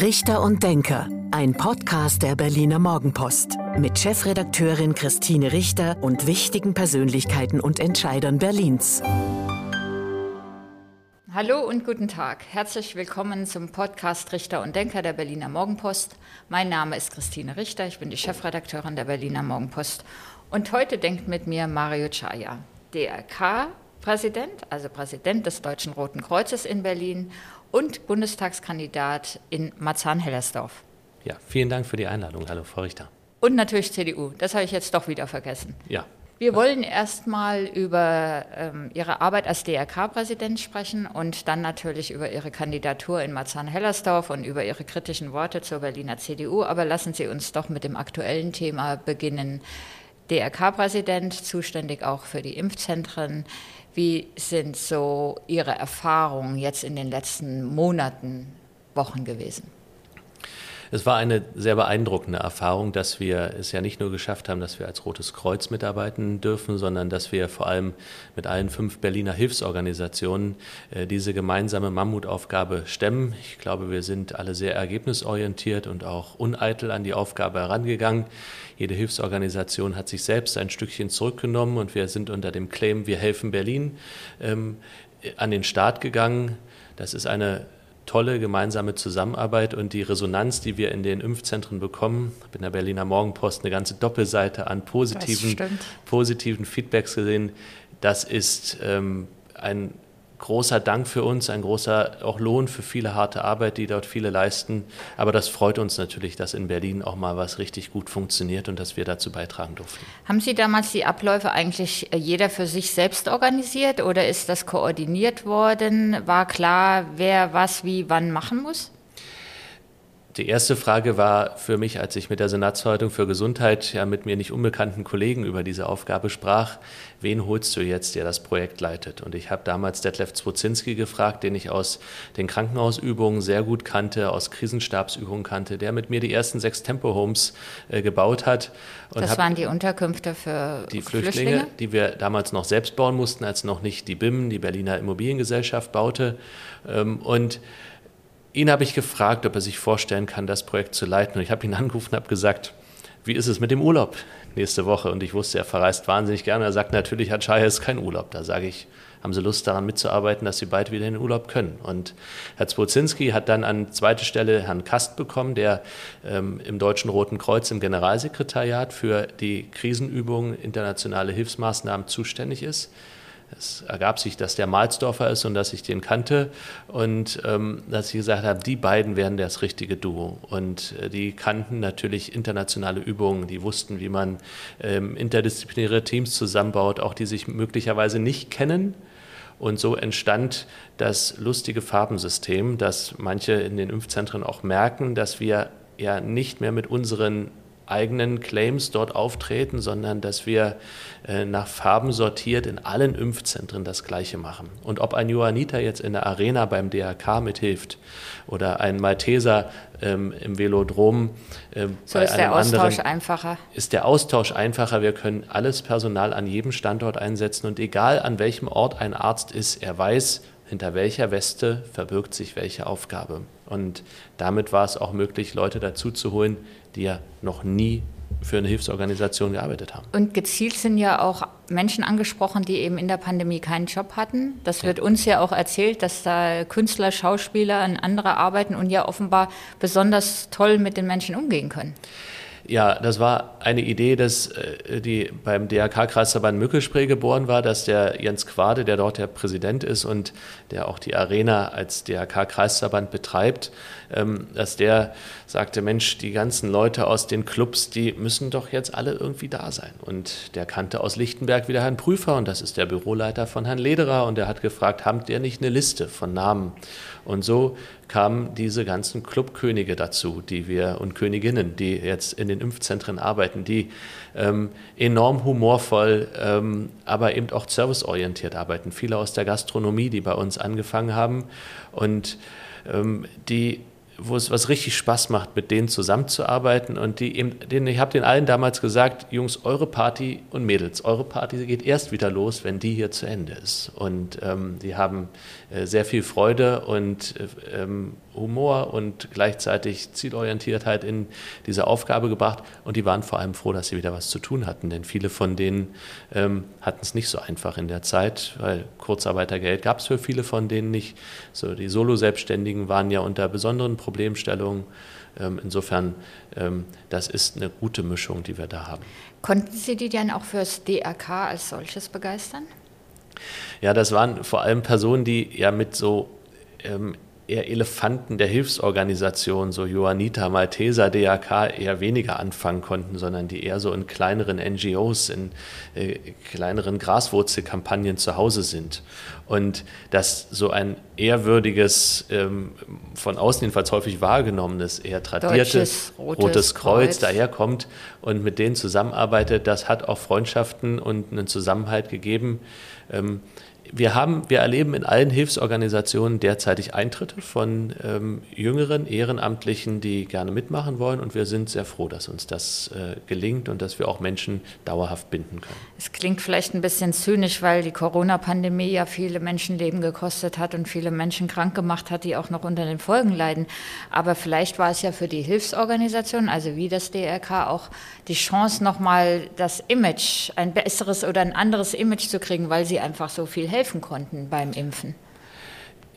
Richter und Denker, ein Podcast der Berliner Morgenpost mit Chefredakteurin Christine Richter und wichtigen Persönlichkeiten und Entscheidern Berlins. Hallo und guten Tag. Herzlich willkommen zum Podcast Richter und Denker der Berliner Morgenpost. Mein Name ist Christine Richter, ich bin die Chefredakteurin der Berliner Morgenpost. Und heute denkt mit mir Mario Chaya, DRK-Präsident, also Präsident des Deutschen Roten Kreuzes in Berlin und Bundestagskandidat in Marzahn-Hellersdorf. Ja, vielen Dank für die Einladung. Hallo, Frau Richter. Und natürlich CDU. Das habe ich jetzt doch wieder vergessen. Ja. Wir wollen erstmal über ähm, Ihre Arbeit als DRK-Präsident sprechen und dann natürlich über Ihre Kandidatur in Marzahn-Hellersdorf und über Ihre kritischen Worte zur Berliner CDU. Aber lassen Sie uns doch mit dem aktuellen Thema beginnen. DRK-Präsident, zuständig auch für die Impfzentren. Wie sind so Ihre Erfahrungen jetzt in den letzten Monaten, Wochen gewesen? Es war eine sehr beeindruckende Erfahrung, dass wir es ja nicht nur geschafft haben, dass wir als Rotes Kreuz mitarbeiten dürfen, sondern dass wir vor allem mit allen fünf Berliner Hilfsorganisationen äh, diese gemeinsame Mammutaufgabe stemmen. Ich glaube, wir sind alle sehr ergebnisorientiert und auch uneitel an die Aufgabe herangegangen. Jede Hilfsorganisation hat sich selbst ein Stückchen zurückgenommen und wir sind unter dem Claim Wir helfen Berlin ähm, an den Start gegangen. Das ist eine tolle gemeinsame Zusammenarbeit und die Resonanz, die wir in den Impfzentren bekommen. Ich habe in der Berliner Morgenpost eine ganze Doppelseite an positiven, positiven Feedbacks gesehen. Das ist ähm, ein großer Dank für uns, ein großer auch Lohn für viele harte Arbeit, die dort viele leisten. Aber das freut uns natürlich, dass in Berlin auch mal was richtig gut funktioniert und dass wir dazu beitragen durften. Haben Sie damals die Abläufe eigentlich äh, jeder für sich selbst organisiert oder ist das koordiniert worden? War klar, wer was wie wann machen muss? Die erste Frage war für mich, als ich mit der Senatsverwaltung für Gesundheit ja mit mir nicht unbekannten Kollegen über diese Aufgabe sprach, wen holst du jetzt, der das Projekt leitet? Und ich habe damals Detlef Zwozinski gefragt, den ich aus den Krankenhausübungen sehr gut kannte, aus Krisenstabsübungen kannte, der mit mir die ersten sechs Tempo-Homes äh, gebaut hat. Das waren die Unterkünfte für die Flüchtlinge, Flüchtlinge, die wir damals noch selbst bauen mussten, als noch nicht die BIM, die Berliner Immobiliengesellschaft, baute. Ähm, und Ihn habe ich gefragt, ob er sich vorstellen kann, das Projekt zu leiten. Und ich habe ihn angerufen und habe gesagt, wie ist es mit dem Urlaub nächste Woche? Und ich wusste, er verreist wahnsinnig gerne. Er sagt, natürlich hat Shaya jetzt keinen Urlaub. Da sage ich, haben Sie Lust daran mitzuarbeiten, dass Sie bald wieder in den Urlaub können? Und Herr Zwozinski hat dann an zweite Stelle Herrn Kast bekommen, der ähm, im Deutschen Roten Kreuz im Generalsekretariat für die Krisenübungen, internationale Hilfsmaßnahmen zuständig ist. Es ergab sich, dass der Malzdorfer ist und dass ich den kannte und ähm, dass ich gesagt habe, die beiden wären das richtige Duo. Und äh, die kannten natürlich internationale Übungen, die wussten, wie man ähm, interdisziplinäre Teams zusammenbaut, auch die sich möglicherweise nicht kennen. Und so entstand das lustige Farbensystem, dass manche in den Impfzentren auch merken, dass wir ja nicht mehr mit unseren eigenen Claims dort auftreten, sondern dass wir äh, nach Farben sortiert in allen Impfzentren das Gleiche machen. Und ob ein Johanniter jetzt in der Arena beim DHK mithilft oder ein Malteser ähm, im Velodrom. Äh, so ist der Austausch anderen, einfacher. Ist der Austausch einfacher. Wir können alles Personal an jedem Standort einsetzen und egal an welchem Ort ein Arzt ist, er weiß, hinter welcher Weste verbirgt sich welche Aufgabe. Und damit war es auch möglich, Leute dazu zu holen, die ja noch nie für eine Hilfsorganisation gearbeitet haben. Und gezielt sind ja auch Menschen angesprochen, die eben in der Pandemie keinen Job hatten. Das wird ja. uns ja auch erzählt, dass da Künstler, Schauspieler und andere arbeiten und ja offenbar besonders toll mit den Menschen umgehen können. Ja, das war eine Idee, dass äh, die beim DRK-Kreisverband Mückelspray geboren war, dass der Jens Quade, der dort der Präsident ist und der auch die Arena als DRK-Kreisverband betreibt, ähm, dass der sagte, Mensch, die ganzen Leute aus den Clubs, die müssen doch jetzt alle irgendwie da sein. Und der kannte aus Lichtenberg wieder Herrn Prüfer und das ist der Büroleiter von Herrn Lederer und der hat gefragt, habt ihr nicht eine Liste von Namen? Und so kamen diese ganzen Clubkönige dazu, die wir und Königinnen, die jetzt in den Impfzentren arbeiten, die ähm, enorm humorvoll, ähm, aber eben auch serviceorientiert arbeiten. Viele aus der Gastronomie, die bei uns angefangen haben und ähm, die wo es was richtig Spaß macht, mit denen zusammenzuarbeiten und die eben, denen, ich habe den allen damals gesagt, Jungs, eure Party und Mädels, eure Party geht erst wieder los, wenn die hier zu Ende ist. Und ähm, die haben äh, sehr viel Freude und äh, ähm, Humor und gleichzeitig Zielorientiertheit in diese Aufgabe gebracht. Und die waren vor allem froh, dass sie wieder was zu tun hatten, denn viele von denen ähm, hatten es nicht so einfach in der Zeit, weil Kurzarbeitergeld gab es für viele von denen nicht. So, die Solo-Selbstständigen waren ja unter besonderen Problemstellungen. Ähm, insofern, ähm, das ist eine gute Mischung, die wir da haben. Konnten Sie die dann auch fürs DRK als solches begeistern? Ja, das waren vor allem Personen, die ja mit so ähm, eher Elefanten der Hilfsorganisation, so Johanniter, Malteser, DAK, eher weniger anfangen konnten, sondern die eher so in kleineren NGOs, in äh, kleineren Graswurzelkampagnen zu Hause sind. Und dass so ein ehrwürdiges, ähm, von außen jedenfalls häufig wahrgenommenes, eher tradiertes Rotes, Rotes Kreuz, Kreuz daherkommt und mit denen zusammenarbeitet, das hat auch Freundschaften und einen Zusammenhalt gegeben. Ähm, wir, haben, wir erleben in allen Hilfsorganisationen derzeitig Eintritte von ähm, jüngeren Ehrenamtlichen, die gerne mitmachen wollen. Und wir sind sehr froh, dass uns das äh, gelingt und dass wir auch Menschen dauerhaft binden können. Es klingt vielleicht ein bisschen zynisch, weil die Corona-Pandemie ja viele Menschenleben gekostet hat und viele Menschen krank gemacht hat, die auch noch unter den Folgen leiden. Aber vielleicht war es ja für die Hilfsorganisationen, also wie das DRK, auch die Chance, nochmal das Image, ein besseres oder ein anderes Image zu kriegen, weil sie einfach so viel helfen helfen konnten beim Impfen.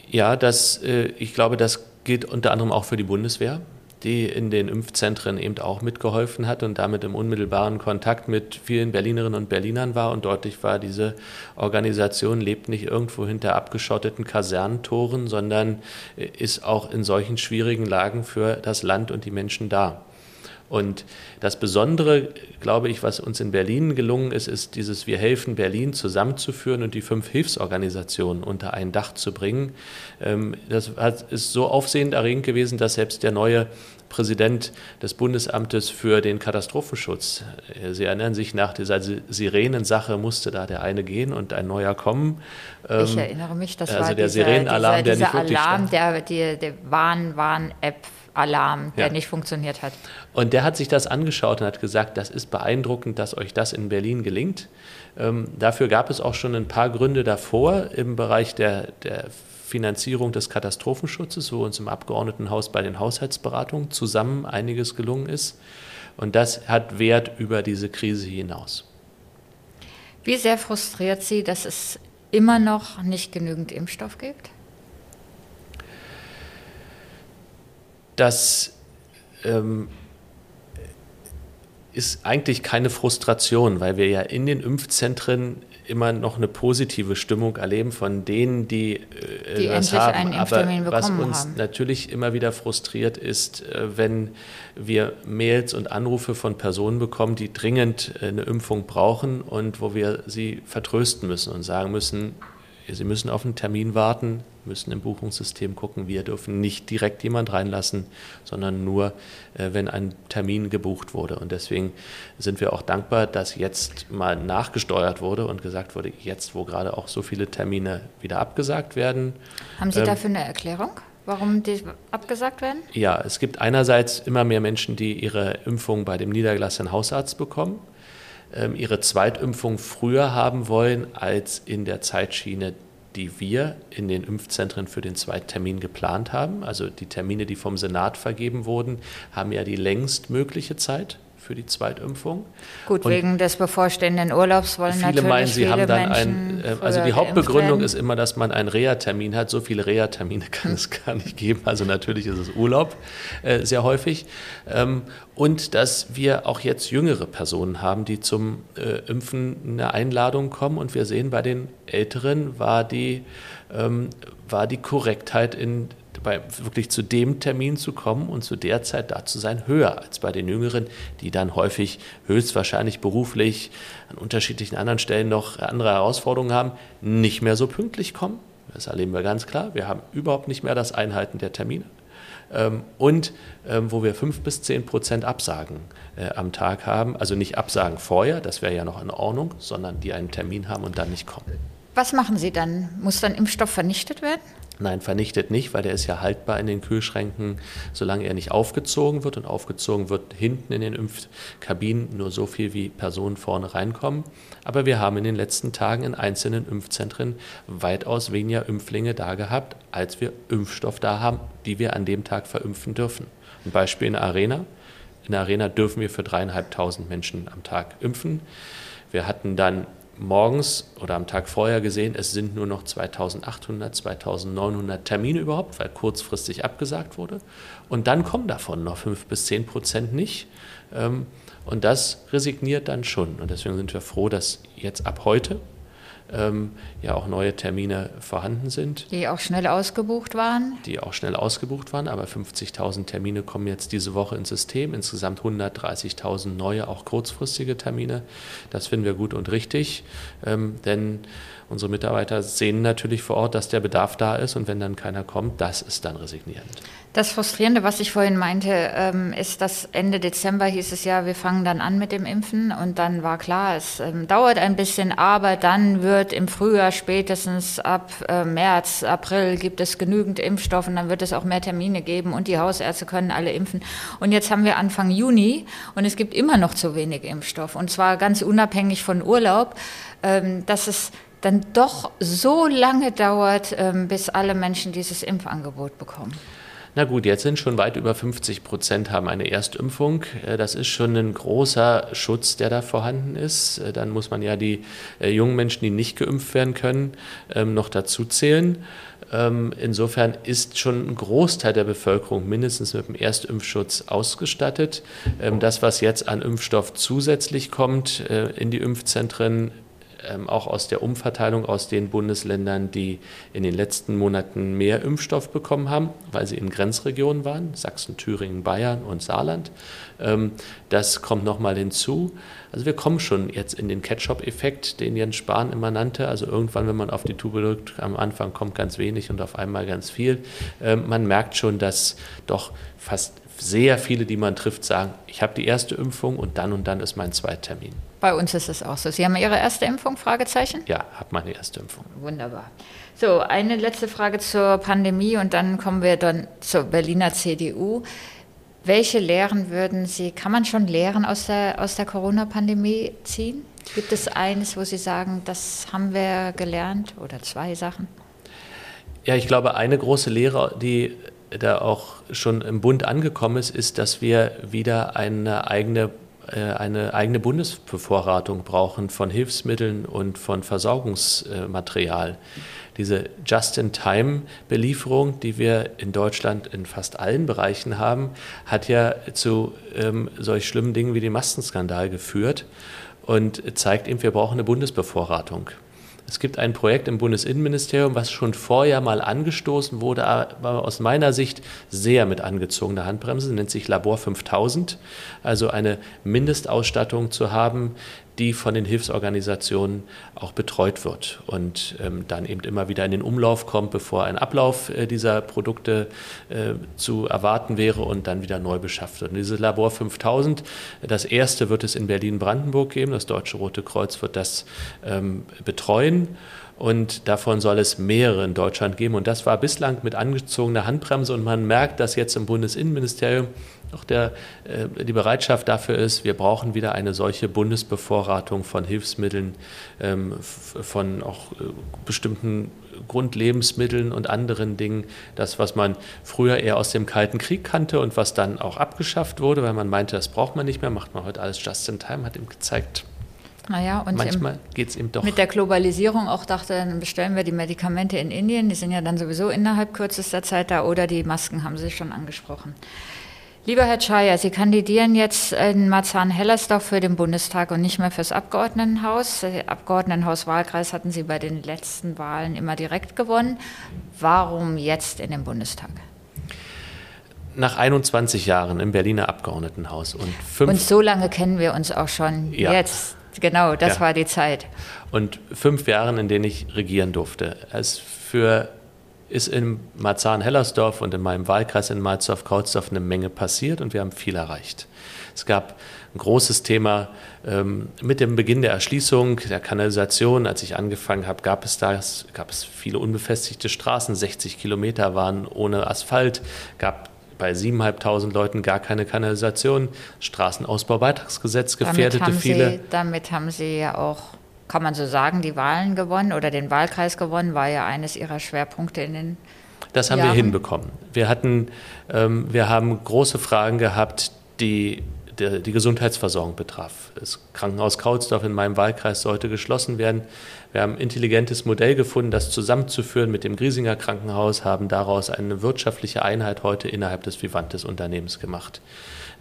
Ja, das, äh, ich glaube, das gilt unter anderem auch für die Bundeswehr, die in den Impfzentren eben auch mitgeholfen hat und damit im unmittelbaren Kontakt mit vielen Berlinerinnen und Berlinern war. Und deutlich war, diese Organisation lebt nicht irgendwo hinter abgeschotteten Kasernentoren, sondern äh, ist auch in solchen schwierigen Lagen für das Land und die Menschen da. Und das Besondere, glaube ich, was uns in Berlin gelungen ist, ist dieses Wir helfen Berlin zusammenzuführen und die fünf Hilfsorganisationen unter ein Dach zu bringen. Ähm, das ist so aufsehenerregend gewesen, dass selbst der neue Präsident des Bundesamtes für den Katastrophenschutz. Äh, Sie erinnern sich, nach dieser Sirenensache musste da der eine gehen und ein neuer kommen. Ich ähm, erinnere mich, das also war der dieser, Sirenenalarm, dieser, dieser der nicht Alarm, der, die, der Warn-Warn-App Alarm, der ja. nicht funktioniert hat. Und der hat sich das angeschaut und hat gesagt, das ist beeindruckend, dass euch das in Berlin gelingt. Ähm, dafür gab es auch schon ein paar Gründe davor im Bereich der, der Finanzierung des Katastrophenschutzes, wo uns im Abgeordnetenhaus bei den Haushaltsberatungen zusammen einiges gelungen ist. Und das hat Wert über diese Krise hinaus. Wie sehr frustriert Sie, dass es immer noch nicht genügend Impfstoff gibt? Das ähm, ist eigentlich keine Frustration, weil wir ja in den Impfzentren immer noch eine positive Stimmung erleben von denen, die, äh, die das haben. Aber was uns haben. natürlich immer wieder frustriert ist, äh, wenn wir Mails und Anrufe von Personen bekommen, die dringend äh, eine Impfung brauchen und wo wir sie vertrösten müssen und sagen müssen, Sie müssen auf einen Termin warten, müssen im Buchungssystem gucken. Wir dürfen nicht direkt jemand reinlassen, sondern nur, äh, wenn ein Termin gebucht wurde. Und deswegen sind wir auch dankbar, dass jetzt mal nachgesteuert wurde und gesagt wurde, jetzt, wo gerade auch so viele Termine wieder abgesagt werden. Haben Sie ähm, dafür eine Erklärung? Warum die abgesagt werden? Ja, es gibt einerseits immer mehr Menschen, die ihre Impfung bei dem niedergelassenen Hausarzt bekommen ähm, ihre Zweitimpfung früher haben wollen als in der Zeitschiene, die wir in den Impfzentren für den Zweittermin geplant haben. Also die Termine, die vom Senat vergeben wurden, haben ja die längst mögliche Zeit für die Zweitimpfung. Gut, und wegen des bevorstehenden Urlaubs wollen viele natürlich meinen, sie viele haben dann ein, äh, also die Hauptbegründung ist immer, dass man einen Reha-Termin hat. So viele Reha-Termine kann hm. es gar nicht geben. Also natürlich ist es Urlaub äh, sehr häufig. Ähm, und dass wir auch jetzt jüngere Personen haben, die zum äh, Impfen eine Einladung kommen. Und wir sehen, bei den Älteren war die, ähm, war die Korrektheit in bei, wirklich zu dem Termin zu kommen und zu der Zeit da zu sein, höher als bei den Jüngeren, die dann häufig höchstwahrscheinlich beruflich an unterschiedlichen anderen Stellen noch andere Herausforderungen haben, nicht mehr so pünktlich kommen. Das erleben wir ganz klar. Wir haben überhaupt nicht mehr das Einhalten der Termine. Ähm, und ähm, wo wir fünf bis zehn Prozent Absagen äh, am Tag haben. Also nicht Absagen vorher, das wäre ja noch in Ordnung, sondern die einen Termin haben und dann nicht kommen. Was machen Sie dann? Muss dann Impfstoff vernichtet werden? Nein, vernichtet nicht, weil der ist ja haltbar in den Kühlschränken, solange er nicht aufgezogen wird. Und aufgezogen wird hinten in den Impfkabinen nur so viel, wie Personen vorne reinkommen. Aber wir haben in den letzten Tagen in einzelnen Impfzentren weitaus weniger Impflinge da gehabt, als wir Impfstoff da haben, die wir an dem Tag verimpfen dürfen. Ein Beispiel in der Arena. In der Arena dürfen wir für dreieinhalbtausend Menschen am Tag impfen. Wir hatten dann morgens oder am Tag vorher gesehen, es sind nur noch 2800, 2900 Termine überhaupt, weil kurzfristig abgesagt wurde. Und dann kommen davon noch 5 bis 10 Prozent nicht. Ähm, und das resigniert dann schon. Und deswegen sind wir froh, dass jetzt ab heute ähm, ja auch neue Termine vorhanden sind. Die auch schnell ausgebucht waren? Die auch schnell ausgebucht waren, aber 50.000 Termine kommen jetzt diese Woche ins System, insgesamt 130.000 neue, auch kurzfristige Termine. Das finden wir gut und richtig, ähm, denn unsere Mitarbeiter sehen natürlich vor Ort, dass der Bedarf da ist und wenn dann keiner kommt, das ist dann resignierend. Das Frustrierende, was ich vorhin meinte, ähm, ist, dass Ende Dezember hieß es ja, wir fangen dann an mit dem Impfen und dann war klar, es ähm, dauert ein bisschen, aber dann wird im Frühjahr spätestens ab äh, März, April gibt es genügend Impfstoff und dann wird es auch mehr Termine geben und die Hausärzte können alle impfen. Und jetzt haben wir Anfang Juni und es gibt immer noch zu wenig Impfstoff und zwar ganz unabhängig von Urlaub, ähm, dass es dann doch so lange dauert, bis alle Menschen dieses Impfangebot bekommen. Na gut, jetzt sind schon weit über 50 Prozent haben eine Erstimpfung. Äh, das ist schon ein großer Schutz, der da vorhanden ist. Äh, dann muss man ja die äh, jungen Menschen, die nicht geimpft werden können, ähm, noch dazu zählen. Ähm, insofern ist schon ein Großteil der Bevölkerung mindestens mit dem Erstimpfschutz ausgestattet. Ähm, das, was jetzt an Impfstoff zusätzlich kommt in die Impfzentren, ähm, auch aus der Umverteilung aus den Bundesländern, die in den letzten Monaten mehr Impfstoff bekommen haben, weil sie in Grenzregionen waren, Sachsen, Thüringen, Bayern und Saarland. Ähm, das kommt nochmal hinzu. Also wir kommen schon jetzt in den Ketchup-Effekt, den Jens Spahn immer nannte. Also irgendwann, wenn man auf die Tube drückt, am Anfang kommt ganz wenig und auf einmal ganz viel. Ähm, man merkt schon, dass doch fast sehr viele, die man trifft, sagen, ich habe die erste Impfung und dann und dann ist mein Zweittermin. Bei uns ist es auch so. Sie haben Ihre erste Impfung? Fragezeichen? Ja, habe meine erste Impfung. Wunderbar. So, eine letzte Frage zur Pandemie und dann kommen wir dann zur Berliner CDU. Welche Lehren würden Sie, kann man schon Lehren aus der, aus der Corona-Pandemie ziehen? Gibt es eines, wo Sie sagen, das haben wir gelernt oder zwei Sachen? Ja, ich glaube, eine große Lehre, die da auch schon im Bund angekommen ist, ist, dass wir wieder eine eigene eine eigene Bundesbevorratung brauchen von Hilfsmitteln und von Versorgungsmaterial. Diese Just-in-Time-Belieferung, die wir in Deutschland in fast allen Bereichen haben, hat ja zu ähm, solch schlimmen Dingen wie dem Maskenskandal geführt und zeigt eben, wir brauchen eine Bundesbevorratung. Es gibt ein Projekt im Bundesinnenministerium, was schon vorher mal angestoßen wurde, aber aus meiner Sicht sehr mit angezogener Handbremse, nennt sich Labor 5000, also eine Mindestausstattung zu haben, die von den Hilfsorganisationen auch betreut wird und ähm, dann eben immer wieder in den Umlauf kommt, bevor ein Ablauf äh, dieser Produkte äh, zu erwarten wäre und dann wieder neu beschafft wird. Und dieses Labor 5000, das erste wird es in Berlin-Brandenburg geben, das Deutsche Rote Kreuz wird das ähm, betreuen und davon soll es mehrere in Deutschland geben. Und das war bislang mit angezogener Handbremse und man merkt, dass jetzt im Bundesinnenministerium auch der, äh, die Bereitschaft dafür ist, wir brauchen wieder eine solche Bundesbevorratung von Hilfsmitteln, ähm, von auch äh, bestimmten Grundlebensmitteln und anderen Dingen. Das, was man früher eher aus dem Kalten Krieg kannte und was dann auch abgeschafft wurde, weil man meinte, das braucht man nicht mehr, macht man heute alles just in time, hat ihm gezeigt, naja, und manchmal geht es eben doch. Mit der Globalisierung auch dachte, dann bestellen wir die Medikamente in Indien, die sind ja dann sowieso innerhalb kürzester Zeit da, oder die Masken haben Sie schon angesprochen. Lieber Herr Czaja, Sie kandidieren jetzt in Marzahn-Hellersdorf für den Bundestag und nicht mehr fürs Abgeordnetenhaus. Abgeordnetenhaus-Wahlkreis hatten Sie bei den letzten Wahlen immer direkt gewonnen. Warum jetzt in den Bundestag? Nach 21 Jahren im Berliner Abgeordnetenhaus und fünf. Und so lange kennen wir uns auch schon. Ja. Jetzt, genau, das ja. war die Zeit. Und fünf Jahren, in denen ich regieren durfte. Es für ist in Marzahn-Hellersdorf und in meinem Wahlkreis in Malzdorf-Kautsdorf eine Menge passiert und wir haben viel erreicht. Es gab ein großes Thema ähm, mit dem Beginn der Erschließung der Kanalisation. Als ich angefangen habe, gab es das, gab es viele unbefestigte Straßen. 60 Kilometer waren ohne Asphalt, gab bei 7.500 Leuten gar keine Kanalisation. Straßenausbaubeitragsgesetz gefährdete damit viele. Sie, damit haben Sie ja auch, kann man so sagen, die Wahlen gewonnen oder den Wahlkreis gewonnen, war ja eines Ihrer Schwerpunkte in den das haben Jahren. wir hinbekommen. Wir hatten, ähm, wir haben große Fragen gehabt, die der, die Gesundheitsversorgung betraf. Das Krankenhaus Kautsdorf in meinem Wahlkreis sollte geschlossen werden. Wir haben ein intelligentes Modell gefunden, das zusammenzuführen mit dem Griesinger Krankenhaus, haben daraus eine wirtschaftliche Einheit heute innerhalb des Vivantes Unternehmens gemacht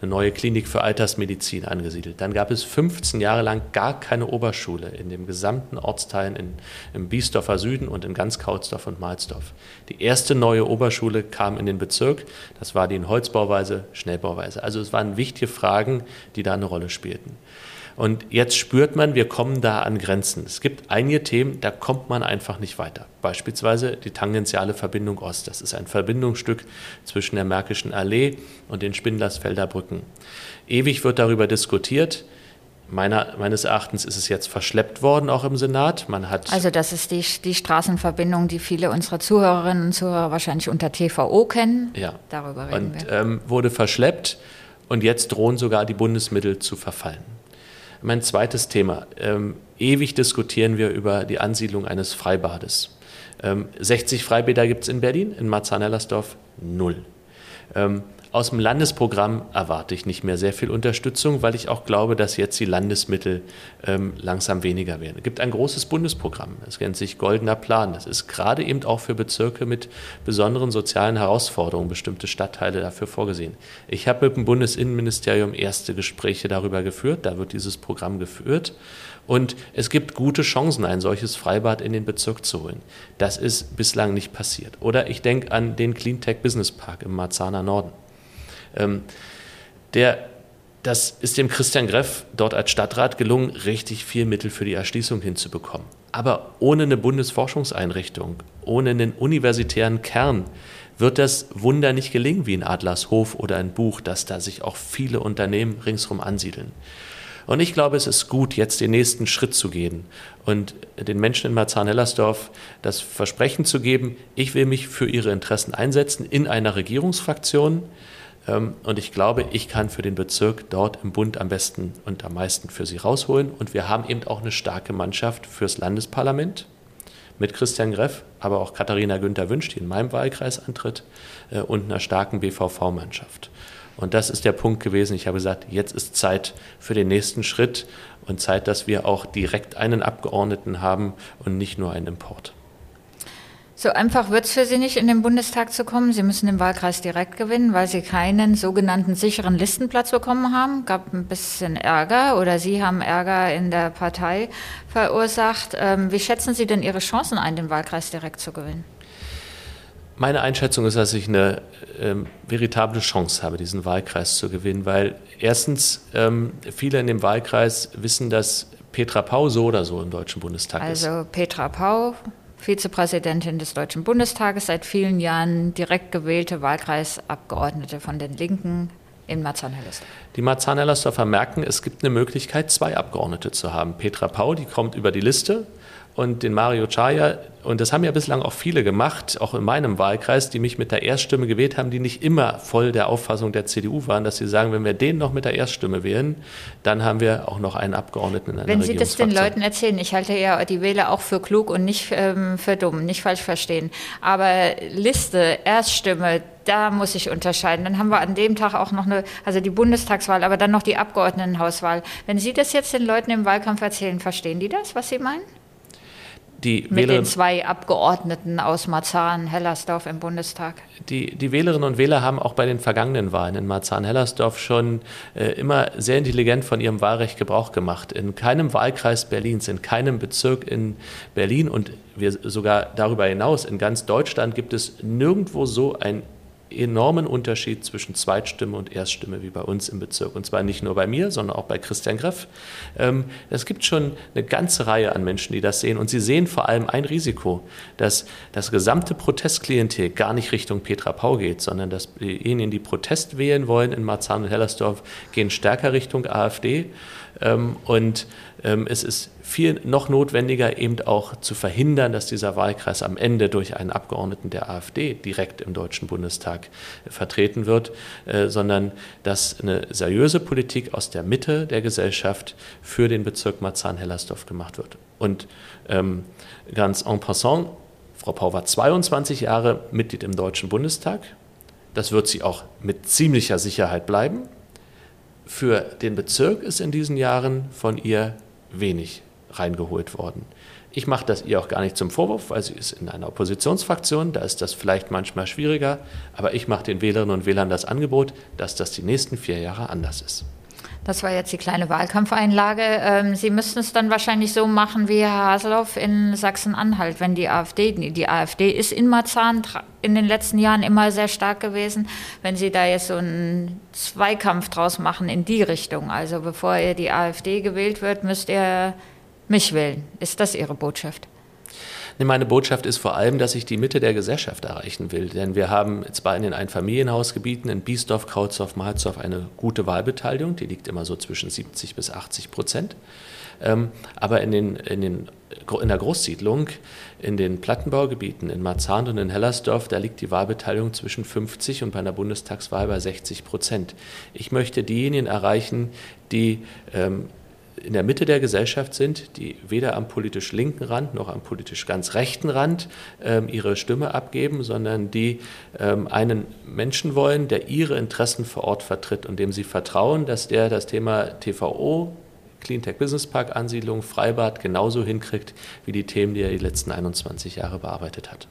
eine neue Klinik für Altersmedizin angesiedelt. Dann gab es 15 Jahre lang gar keine Oberschule in den gesamten Ortsteilen in, im Biesdorfer Süden und in ganz Kautsdorf und Mahlsdorf. Die erste neue Oberschule kam in den Bezirk, das war die in Holzbauweise, Schnellbauweise. Also es waren wichtige Fragen, die da eine Rolle spielten. Und jetzt spürt man, wir kommen da an Grenzen. Es gibt einige Themen, da kommt man einfach nicht weiter. Beispielsweise die tangentiale Verbindung Ost. Das ist ein Verbindungsstück zwischen der Märkischen Allee und den Spindlersfelder Brücken. Ewig wird darüber diskutiert. Meiner, meines Erachtens ist es jetzt verschleppt worden, auch im Senat. Man hat also das ist die, die Straßenverbindung, die viele unserer Zuhörerinnen und Zuhörer wahrscheinlich unter TVO kennen. Ja. Darüber reden und, wir. Ähm, wurde verschleppt und jetzt drohen sogar die Bundesmittel zu verfallen. Mein zweites Thema. Ähm, ewig diskutieren wir über die Ansiedlung eines Freibades. Ähm, 60 Freibäder gibt es in Berlin, in Marzahn-Hellersdorf null. Ähm, aus dem Landesprogramm erwarte ich nicht mehr sehr viel Unterstützung, weil ich auch glaube, dass jetzt die Landesmittel ähm, langsam weniger werden. Es gibt ein großes Bundesprogramm, das nennt sich Goldener Plan. Das ist gerade eben auch für Bezirke mit besonderen sozialen Herausforderungen, bestimmte Stadtteile dafür vorgesehen. Ich habe mit dem Bundesinnenministerium erste Gespräche darüber geführt, da wird dieses Programm geführt. Und es gibt gute Chancen, ein solches Freibad in den Bezirk zu holen. Das ist bislang nicht passiert. Oder ich denke an den Cleantech Business Park im Marzahner Norden. Ähm, der, das ist dem Christian Greff dort als Stadtrat gelungen, richtig viel Mittel für die Erschließung hinzubekommen. Aber ohne eine Bundesforschungseinrichtung, ohne einen universitären Kern wird das Wunder nicht gelingen wie in Adlershof oder ein Buch, dass da sich auch viele Unternehmen ringsherum ansiedeln. Und ich glaube, es ist gut, jetzt den nächsten Schritt zu gehen und den Menschen in Marzahn-Hellersdorf das Versprechen zu geben, ich will mich für ihre Interessen einsetzen in einer Regierungsfraktion, und ich glaube, ich kann für den Bezirk dort im Bund am besten und am meisten für sie rausholen. Und wir haben eben auch eine starke Mannschaft fürs Landesparlament mit Christian Greff, aber auch Katharina Günther Wünsch, die in meinem Wahlkreis antritt, äh, und einer starken BVV-Mannschaft. Und das ist der Punkt gewesen. Ich habe gesagt, jetzt ist Zeit für den nächsten Schritt und Zeit, dass wir auch direkt einen Abgeordneten haben und nicht nur einen Import. So einfach wird es für Sie nicht, in den Bundestag zu kommen. Sie müssen den Wahlkreis direkt gewinnen, weil Sie keinen sogenannten sicheren Listenplatz bekommen haben. Gab ein bisschen Ärger oder Sie haben Ärger in der Partei verursacht. Ähm, wie schätzen Sie denn Ihre Chancen ein, den Wahlkreis direkt zu gewinnen? Meine Einschätzung ist, dass ich eine ähm, veritable Chance habe, diesen Wahlkreis zu gewinnen, weil erstens ähm, viele in dem Wahlkreis wissen, dass Petra Pau so oder so im Deutschen Bundestag also ist. Also Petra Pau, Vizepräsidentin des Deutschen Bundestages, seit vielen Jahren direkt gewählte Wahlkreisabgeordnete von den Linken in Marzahn-Hellersdorf. Die Marzahn-Hellersdorfer merken, es gibt eine Möglichkeit, zwei Abgeordnete zu haben. Petra Pau, die kommt über die Liste und den Mario Chaya, und das haben ja bislang auch viele gemacht, auch in meinem Wahlkreis, die mich mit der Erststimme gewählt haben, die nicht immer voll der Auffassung der CDU waren, dass sie sagen, wenn wir den noch mit der Erststimme wählen, dann haben wir auch noch einen Abgeordneten in einer Wenn Sie das den Leuten erzählen, ich halte ja die Wähler auch für klug und nicht ähm, für dumm, nicht falsch verstehen, aber Liste, Erststimme, da muss ich unterscheiden. Dann haben wir an dem Tag auch noch eine, also die Bundestagswahl, aber dann noch die Abgeordnetenhauswahl. Wenn Sie das jetzt den Leuten im Wahlkampf erzählen, verstehen die das, was Sie meinen? Die mit den zwei Abgeordneten aus Marzahn-Hellersdorf im Bundestag. Die, die Wählerinnen und Wähler haben auch bei den vergangenen Wahlen in Marzahn-Hellersdorf schon äh, immer sehr intelligent von ihrem Wahlrecht Gebrauch gemacht. In keinem Wahlkreis Berlins, in keinem Bezirk in Berlin und wir sogar darüber hinaus in ganz Deutschland gibt es nirgendwo so ein enormen Unterschied zwischen Zweitstimme und Erststimme wie bei uns im Bezirk. Und zwar nicht nur bei mir, sondern auch bei Christian Greff. Ähm, es gibt schon eine ganze Reihe an Menschen, die das sehen. Und sie sehen vor allem ein Risiko, dass das gesamte Protestklientel gar nicht Richtung Petra Pau geht, sondern dass diejenigen, die Protest wählen wollen in Marzahn und Hellersdorf, gehen stärker Richtung AfD. Ähm, und ähm, es ist viel noch notwendiger, eben auch zu verhindern, dass dieser Wahlkreis am Ende durch einen Abgeordneten der AfD direkt im Deutschen Bundestag vertreten wird, äh, sondern dass eine seriöse Politik aus der Mitte der Gesellschaft für den Bezirk Marzahn-Hellersdorf gemacht wird. Und ähm, ganz en passant, Frau Pau war 22 Jahre Mitglied im Deutschen Bundestag. Das wird sie auch mit ziemlicher Sicherheit bleiben. Für den Bezirk ist in diesen Jahren von ihr wenig reingeholt worden. Ich mache das ihr auch gar nicht zum Vorwurf, weil sie ist in einer Oppositionsfraktion, da ist das vielleicht manchmal schwieriger, aber ich mache den Wählerinnen und Wählern das Angebot, dass das die nächsten vier Jahre anders ist. Das war jetzt die kleine Wahlkampfeinlage. Ähm, sie müssten es dann wahrscheinlich so machen wie Herr Haseloff in Sachsen-Anhalt, wenn die AfD, die AfD ist in Marzahn in den letzten Jahren immer sehr stark gewesen, wenn Sie da jetzt so einen Zweikampf draus machen in die Richtung. Also bevor ihr die AfD gewählt wird, müsst ihr mich wählen. Ist das Ihre Botschaft? Meine Botschaft ist vor allem, dass ich die Mitte der Gesellschaft erreichen will. Denn wir haben zwar in den Einfamilienhausgebieten in Biesdorf, Krautsdorf, Mahlsdorf eine gute Wahlbeteiligung, die liegt immer so zwischen 70 bis 80 Prozent. Ähm, aber in, den, in, den, in der Großsiedlung, in den Plattenbaugebieten in Marzahn und in Hellersdorf, da liegt die Wahlbeteiligung zwischen 50 und bei einer Bundestagswahl bei 60 Prozent. Ich möchte diejenigen erreichen, die ähm, in der Mitte der Gesellschaft sind, die weder am politisch linken Rand noch am politisch ganz rechten Rand ähm, ihre Stimme abgeben, sondern die ähm, einen Menschen wollen, der ihre Interessen vor Ort vertritt und dem sie vertrauen, dass der das Thema TVO, Cleantech Business Park Ansiedlung, Freibad genauso hinkriegt wie die Themen, die er die letzten 21 Jahre bearbeitet hat.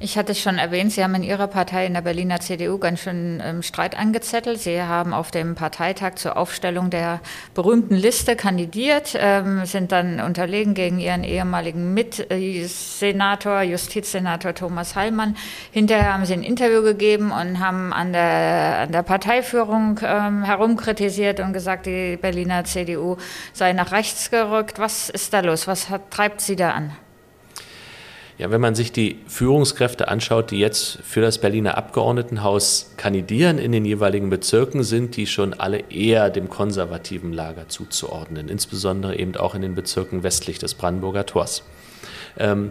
Ich hatte es schon erwähnt, Sie haben in Ihrer Partei, in der Berliner CDU, ganz schön ähm, Streit angezettelt. Sie haben auf dem Parteitag zur Aufstellung der berühmten Liste kandidiert, ähm, sind dann unterlegen gegen Ihren ehemaligen Mitsenator, Justizsenator Thomas Heilmann. Hinterher haben Sie ein Interview gegeben und haben an der, an der Parteiführung ähm, herumkritisiert und gesagt, die Berliner CDU sei nach rechts gerückt. Was ist da los? Was hat, treibt Sie da an? Ja, wenn man sich die Führungskräfte anschaut, die jetzt für das Berliner Abgeordnetenhaus kandidieren in den jeweiligen Bezirken, sind die schon alle eher dem konservativen Lager zuzuordnen, insbesondere eben auch in den Bezirken westlich des Brandenburger Tors. Ähm,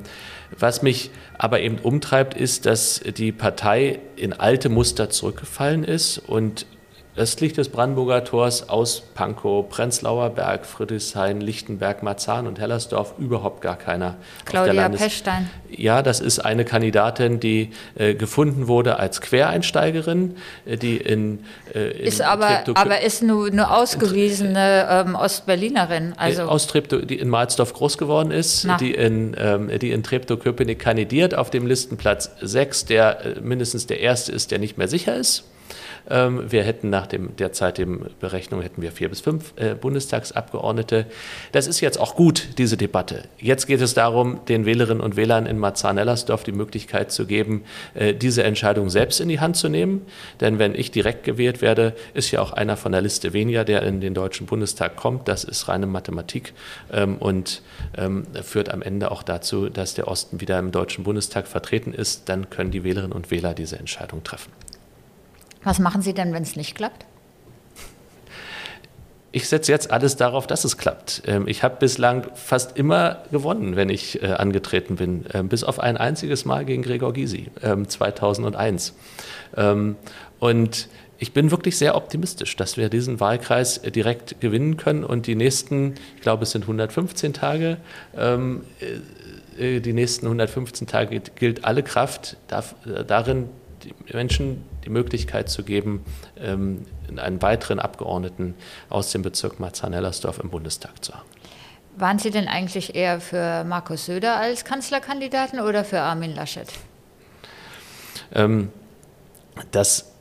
was mich aber eben umtreibt, ist, dass die Partei in alte Muster zurückgefallen ist und östlich des Brandenburger Tors aus Pankow, Prenzlauer Berg, Friedrichshain, Lichtenberg, Marzahn und Hellersdorf überhaupt gar keiner. Claudia Pechstein. Ja, das ist eine Kandidatin, die äh, gefunden wurde als Quereinsteigerin, äh, die in, äh, in ist aber, aber ist nur eine ausgewiesene ähm, Ostberlinerin. Äh, also aus Treptow, die in Marsdorf groß geworden ist, Na. die in, ähm, die in Treptow-Köpenick kandidiert auf dem Listenplatz 6, der äh, mindestens der erste ist, der nicht mehr sicher ist. Ähm, wir hätten nach dem derzeitigen Berechnung hätten wir vier bis fünf äh, Bundestagsabgeordnete. Das ist jetzt auch gut, diese Debatte. Jetzt geht es darum, den Wählerinnen und Wählern in Marzahn-Ellersdorf die Möglichkeit zu geben, äh, diese Entscheidung selbst in die Hand zu nehmen. Denn wenn ich direkt gewählt werde, ist ja auch einer von der Liste weniger, der in den Deutschen Bundestag kommt. Das ist reine Mathematik ähm, und ähm, führt am Ende auch dazu, dass der Osten wieder im Deutschen Bundestag vertreten ist. Dann können die Wählerinnen und Wähler diese Entscheidung treffen. Was machen Sie denn, wenn es nicht klappt? Ich setze jetzt alles darauf, dass es klappt. Ähm, ich habe bislang fast immer gewonnen, wenn ich äh, angetreten bin, ähm, bis auf ein einziges Mal gegen Gregor Gysi 2001. Ähm, und ich bin wirklich sehr optimistisch, dass wir diesen Wahlkreis äh, direkt gewinnen können und die nächsten, ich glaube, es sind 115 Tage, äh, die nächsten 115 Tage gilt alle Kraft darin, Menschen die Möglichkeit zu geben, ähm, einen weiteren Abgeordneten aus dem Bezirk Marzahn-Hellersdorf im Bundestag zu haben. Waren Sie denn eigentlich eher für Markus Söder als Kanzlerkandidaten oder für Armin Laschet? Ähm, das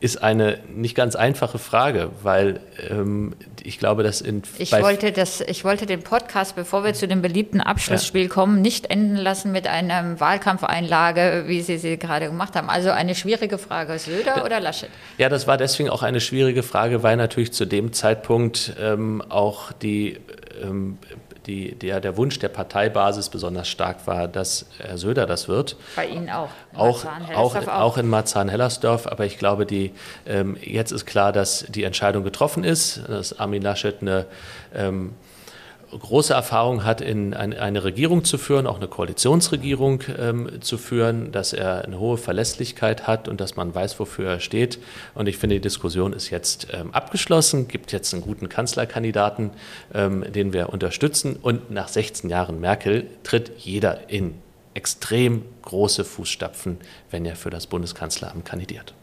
ist eine nicht ganz einfache Frage, weil ähm, ich glaube, dass in. Ich wollte, das, ich wollte den Podcast, bevor wir zu dem beliebten Abschlussspiel ja. kommen, nicht enden lassen mit einer Wahlkampfeinlage, wie Sie sie gerade gemacht haben. Also eine schwierige Frage: Söder da, oder Laschet? Ja, das war deswegen auch eine schwierige Frage, weil natürlich zu dem Zeitpunkt ähm, auch die ähm, die, der, der Wunsch der Parteibasis besonders stark war, dass Herr Söder das wird. Bei Ihnen auch. Auch, auch, auch. auch in Marzahn-Hellersdorf. Aber ich glaube, die, ähm, jetzt ist klar, dass die Entscheidung getroffen ist, dass Armin Laschet eine ähm, große Erfahrung hat, in eine Regierung zu führen, auch eine Koalitionsregierung ähm, zu führen, dass er eine hohe Verlässlichkeit hat und dass man weiß, wofür er steht. Und ich finde, die Diskussion ist jetzt ähm, abgeschlossen, gibt jetzt einen guten Kanzlerkandidaten, ähm, den wir unterstützen. Und nach 16 Jahren Merkel tritt jeder in extrem große Fußstapfen, wenn er für das Bundeskanzleramt kandidiert.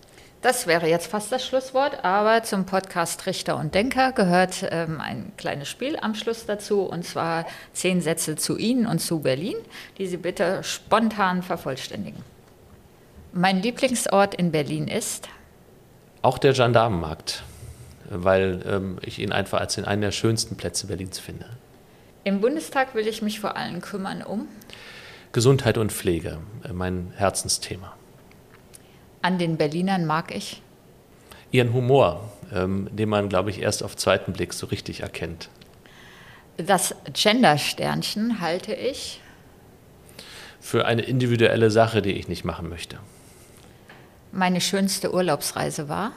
Das wäre jetzt fast das Schlusswort, aber zum Podcast Richter und Denker gehört ähm, ein kleines Spiel am Schluss dazu, und zwar zehn Sätze zu Ihnen und zu Berlin, die Sie bitte spontan vervollständigen. Mein Lieblingsort in Berlin ist? Auch der Gendarmenmarkt, weil ähm, ich ihn einfach als einen der schönsten Plätze Berlins finde. Im Bundestag will ich mich vor allem kümmern um? Gesundheit und Pflege, äh, mein Herzensthema an den Berlinern mag ich? Ihren Humor, ähm, den man, glaube ich, erst auf zweiten Blick so richtig erkennt. Das Gender-Sternchen halte ich für eine individuelle Sache, die ich nicht machen möchte. Meine schönste Urlaubsreise war?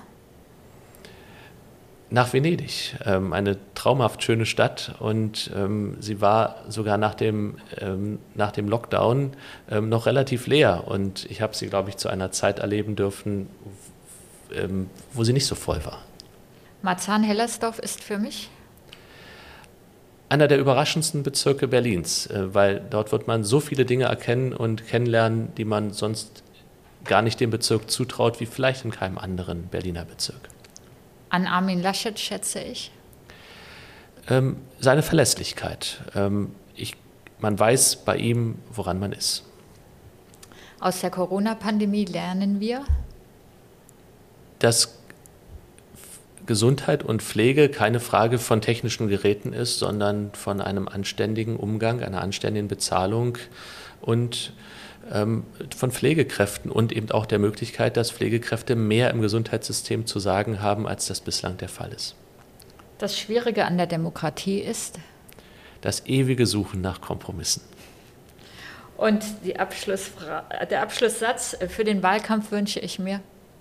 Nach Venedig, ähm, eine traumhaft schöne Stadt und ähm, sie war sogar nach dem, ähm, nach dem Lockdown noch relativ leer und ich habe sie, glaube ich, zu einer Zeit erleben dürfen, wo sie nicht so voll war. Marzahn-Hellersdorf ist für mich? Einer der überraschendsten Bezirke Berlins, äh, weil dort wird man so viele Dinge erkennen und kennenlernen, die man sonst gar nicht dem Bezirk zutraut, wie vielleicht in keinem anderen Berliner Bezirk. An Armin Laschet schätze ich? Ähm, seine Verlässlichkeit. Ähm, ich, man weiß bei ihm, woran man ist. Aus der Corona-Pandemie lernen wir? Dass Gesundheit und Pflege keine Frage von technischen Geräten ist, sondern von einem anständigen Umgang, einer anständigen Bezahlung und von Pflegekräften und eben auch der Möglichkeit, dass Pflegekräfte mehr im Gesundheitssystem zu sagen haben, als das bislang der Fall ist. Das Schwierige an der Demokratie ist? Das ewige Suchen nach Kompromissen. Und der Abschlusssatz für den Wahlkampf wünsche ich mir?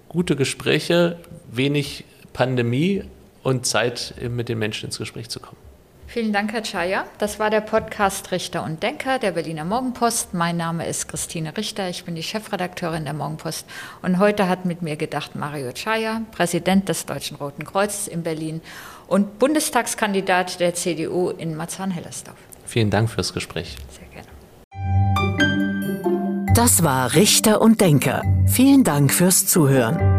Gute Gespräche, wenig Pandemie und Zeit, mit den Menschen ins Gespräch zu kommen. Vielen Dank, Herr Chaya. Das war der Podcast Richter und Denker der Berliner Morgenpost. Mein Name ist Christine Richter. Ich bin die Chefredakteurin der Morgenpost. Und heute hat mit mir gedacht Mario Chaya, Präsident des Deutschen Roten Kreuzes in Berlin und Bundestagskandidat der CDU in Marzahn-Hellersdorf. Vielen Dank fürs Gespräch. Sehr gerne. Das war Richter und Denker. Vielen Dank fürs Zuhören.